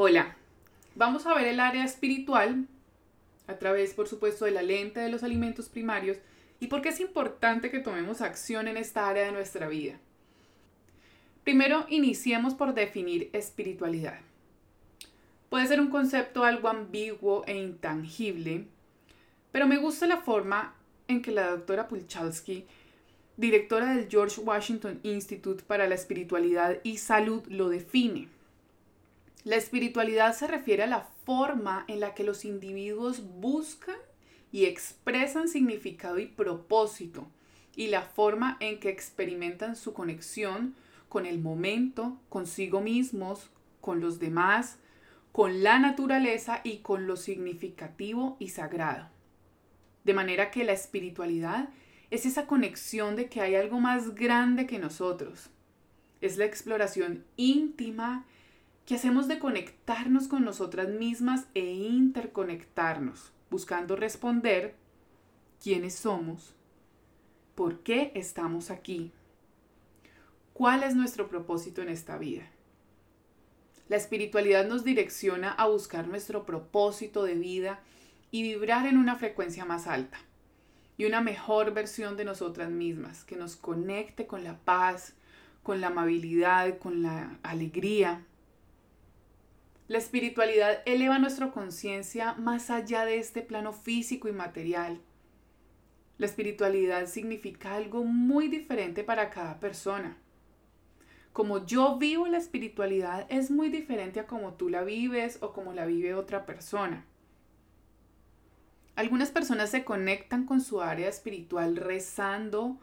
Hola, vamos a ver el área espiritual a través, por supuesto, de la lente de los alimentos primarios y por qué es importante que tomemos acción en esta área de nuestra vida. Primero, iniciemos por definir espiritualidad. Puede ser un concepto algo ambiguo e intangible, pero me gusta la forma en que la doctora Pulchalski, directora del George Washington Institute para la Espiritualidad y Salud, lo define. La espiritualidad se refiere a la forma en la que los individuos buscan y expresan significado y propósito y la forma en que experimentan su conexión con el momento, consigo mismos, con los demás, con la naturaleza y con lo significativo y sagrado. De manera que la espiritualidad es esa conexión de que hay algo más grande que nosotros. Es la exploración íntima que hacemos de conectarnos con nosotras mismas e interconectarnos, buscando responder quiénes somos, por qué estamos aquí, cuál es nuestro propósito en esta vida. La espiritualidad nos direcciona a buscar nuestro propósito de vida y vibrar en una frecuencia más alta y una mejor versión de nosotras mismas, que nos conecte con la paz, con la amabilidad, con la alegría, la espiritualidad eleva nuestra conciencia más allá de este plano físico y material. La espiritualidad significa algo muy diferente para cada persona. Como yo vivo la espiritualidad es muy diferente a como tú la vives o como la vive otra persona. Algunas personas se conectan con su área espiritual rezando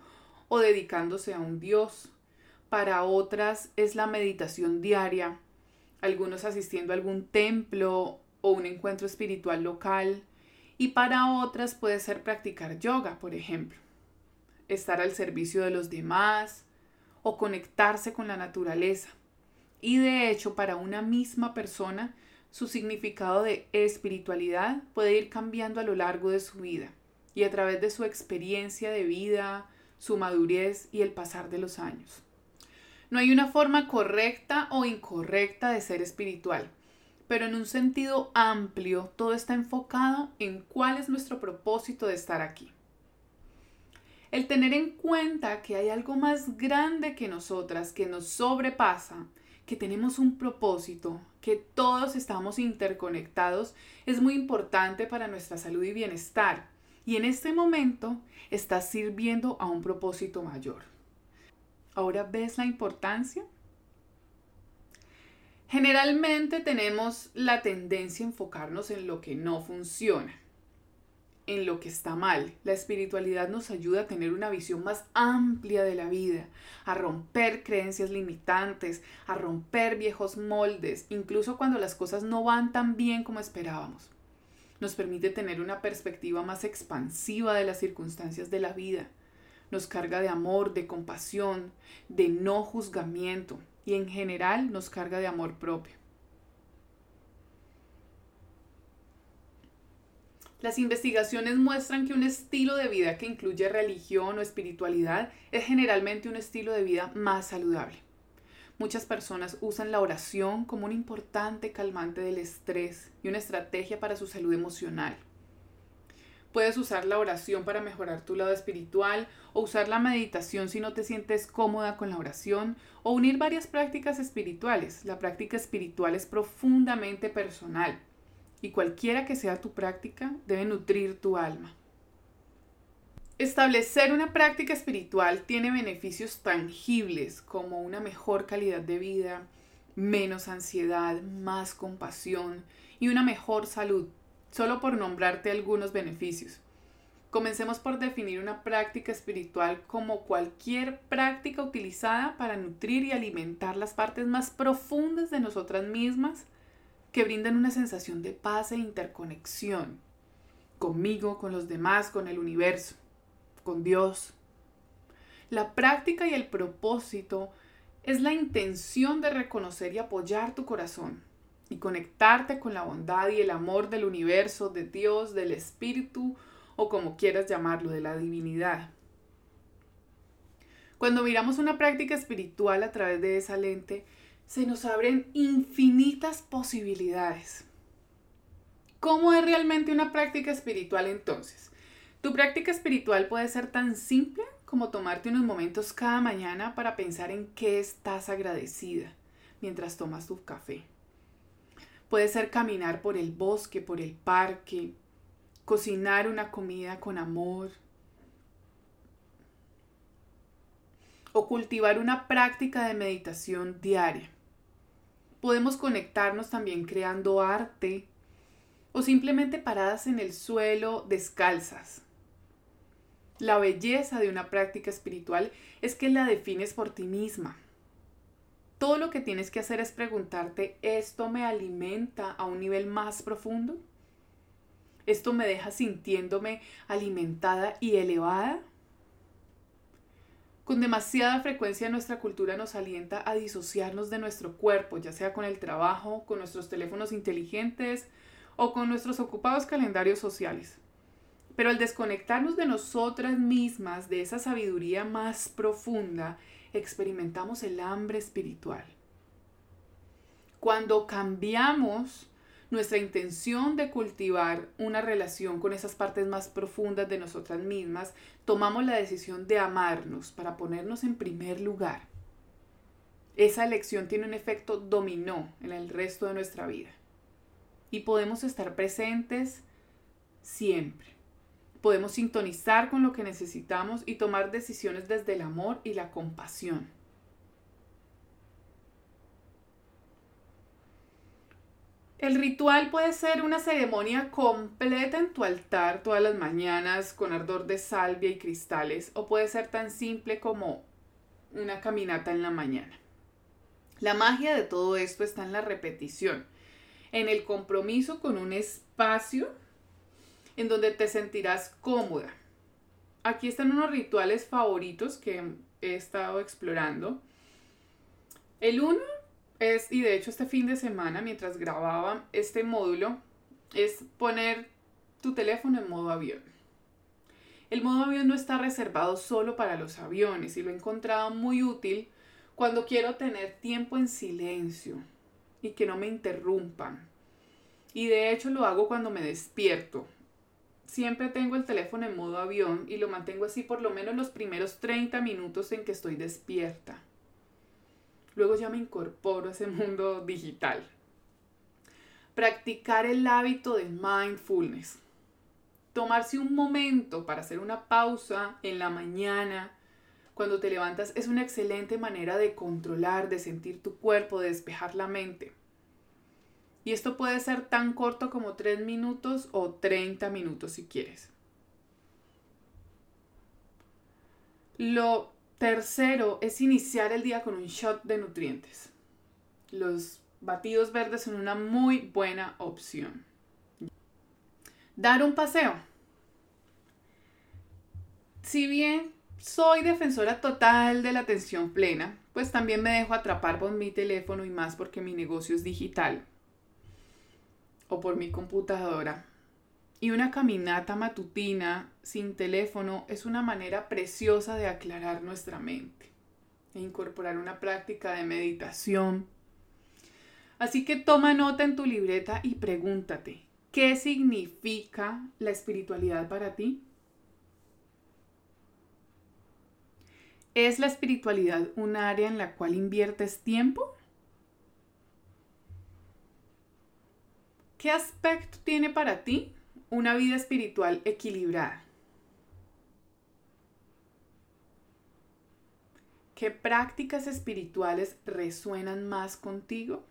o dedicándose a un Dios. Para otras es la meditación diaria algunos asistiendo a algún templo o un encuentro espiritual local, y para otras puede ser practicar yoga, por ejemplo, estar al servicio de los demás o conectarse con la naturaleza. Y de hecho, para una misma persona, su significado de espiritualidad puede ir cambiando a lo largo de su vida y a través de su experiencia de vida, su madurez y el pasar de los años. No hay una forma correcta o incorrecta de ser espiritual, pero en un sentido amplio todo está enfocado en cuál es nuestro propósito de estar aquí. El tener en cuenta que hay algo más grande que nosotras, que nos sobrepasa, que tenemos un propósito, que todos estamos interconectados, es muy importante para nuestra salud y bienestar. Y en este momento estás sirviendo a un propósito mayor. ¿Ahora ves la importancia? Generalmente tenemos la tendencia a enfocarnos en lo que no funciona, en lo que está mal. La espiritualidad nos ayuda a tener una visión más amplia de la vida, a romper creencias limitantes, a romper viejos moldes, incluso cuando las cosas no van tan bien como esperábamos. Nos permite tener una perspectiva más expansiva de las circunstancias de la vida nos carga de amor, de compasión, de no juzgamiento y en general nos carga de amor propio. Las investigaciones muestran que un estilo de vida que incluye religión o espiritualidad es generalmente un estilo de vida más saludable. Muchas personas usan la oración como un importante calmante del estrés y una estrategia para su salud emocional. Puedes usar la oración para mejorar tu lado espiritual o usar la meditación si no te sientes cómoda con la oración o unir varias prácticas espirituales. La práctica espiritual es profundamente personal y cualquiera que sea tu práctica debe nutrir tu alma. Establecer una práctica espiritual tiene beneficios tangibles como una mejor calidad de vida, menos ansiedad, más compasión y una mejor salud solo por nombrarte algunos beneficios. Comencemos por definir una práctica espiritual como cualquier práctica utilizada para nutrir y alimentar las partes más profundas de nosotras mismas que brindan una sensación de paz e interconexión conmigo, con los demás, con el universo, con Dios. La práctica y el propósito es la intención de reconocer y apoyar tu corazón, y conectarte con la bondad y el amor del universo, de Dios, del Espíritu o como quieras llamarlo, de la divinidad. Cuando miramos una práctica espiritual a través de esa lente, se nos abren infinitas posibilidades. ¿Cómo es realmente una práctica espiritual entonces? Tu práctica espiritual puede ser tan simple como tomarte unos momentos cada mañana para pensar en qué estás agradecida mientras tomas tu café. Puede ser caminar por el bosque, por el parque, cocinar una comida con amor, o cultivar una práctica de meditación diaria. Podemos conectarnos también creando arte o simplemente paradas en el suelo descalzas. La belleza de una práctica espiritual es que la defines por ti misma. Todo lo que tienes que hacer es preguntarte, ¿esto me alimenta a un nivel más profundo? ¿Esto me deja sintiéndome alimentada y elevada? Con demasiada frecuencia nuestra cultura nos alienta a disociarnos de nuestro cuerpo, ya sea con el trabajo, con nuestros teléfonos inteligentes o con nuestros ocupados calendarios sociales. Pero al desconectarnos de nosotras mismas, de esa sabiduría más profunda, experimentamos el hambre espiritual. Cuando cambiamos nuestra intención de cultivar una relación con esas partes más profundas de nosotras mismas, tomamos la decisión de amarnos para ponernos en primer lugar. Esa elección tiene un efecto dominó en el resto de nuestra vida. Y podemos estar presentes siempre. Podemos sintonizar con lo que necesitamos y tomar decisiones desde el amor y la compasión. El ritual puede ser una ceremonia completa en tu altar todas las mañanas con ardor de salvia y cristales o puede ser tan simple como una caminata en la mañana. La magia de todo esto está en la repetición, en el compromiso con un espacio en donde te sentirás cómoda. Aquí están unos rituales favoritos que he estado explorando. El uno es, y de hecho este fin de semana, mientras grababa este módulo, es poner tu teléfono en modo avión. El modo avión no está reservado solo para los aviones y lo he encontrado muy útil cuando quiero tener tiempo en silencio y que no me interrumpan. Y de hecho lo hago cuando me despierto. Siempre tengo el teléfono en modo avión y lo mantengo así por lo menos los primeros 30 minutos en que estoy despierta. Luego ya me incorporo a ese mundo digital. Practicar el hábito de mindfulness. Tomarse un momento para hacer una pausa en la mañana, cuando te levantas, es una excelente manera de controlar, de sentir tu cuerpo, de despejar la mente. Y esto puede ser tan corto como 3 minutos o 30 minutos si quieres. Lo Tercero es iniciar el día con un shot de nutrientes. Los batidos verdes son una muy buena opción. Dar un paseo. Si bien soy defensora total de la atención plena, pues también me dejo atrapar por mi teléfono y más porque mi negocio es digital o por mi computadora. Y una caminata matutina sin teléfono es una manera preciosa de aclarar nuestra mente e incorporar una práctica de meditación. Así que toma nota en tu libreta y pregúntate, ¿qué significa la espiritualidad para ti? ¿Es la espiritualidad un área en la cual inviertes tiempo? ¿Qué aspecto tiene para ti una vida espiritual equilibrada. ¿Qué prácticas espirituales resuenan más contigo?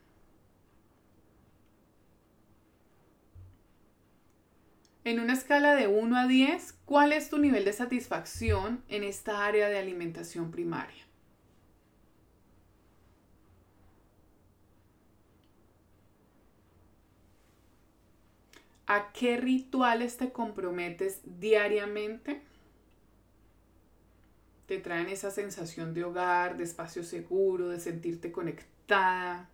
En una escala de 1 a 10, ¿cuál es tu nivel de satisfacción en esta área de alimentación primaria? ¿A qué rituales te comprometes diariamente? Te traen esa sensación de hogar, de espacio seguro, de sentirte conectada.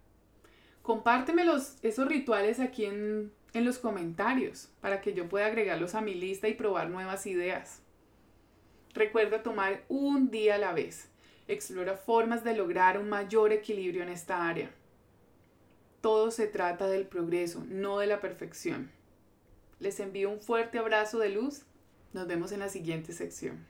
Compárteme esos rituales aquí en, en los comentarios para que yo pueda agregarlos a mi lista y probar nuevas ideas. Recuerda tomar un día a la vez. explora formas de lograr un mayor equilibrio en esta área. Todo se trata del progreso, no de la perfección. Les envío un fuerte abrazo de luz. Nos vemos en la siguiente sección.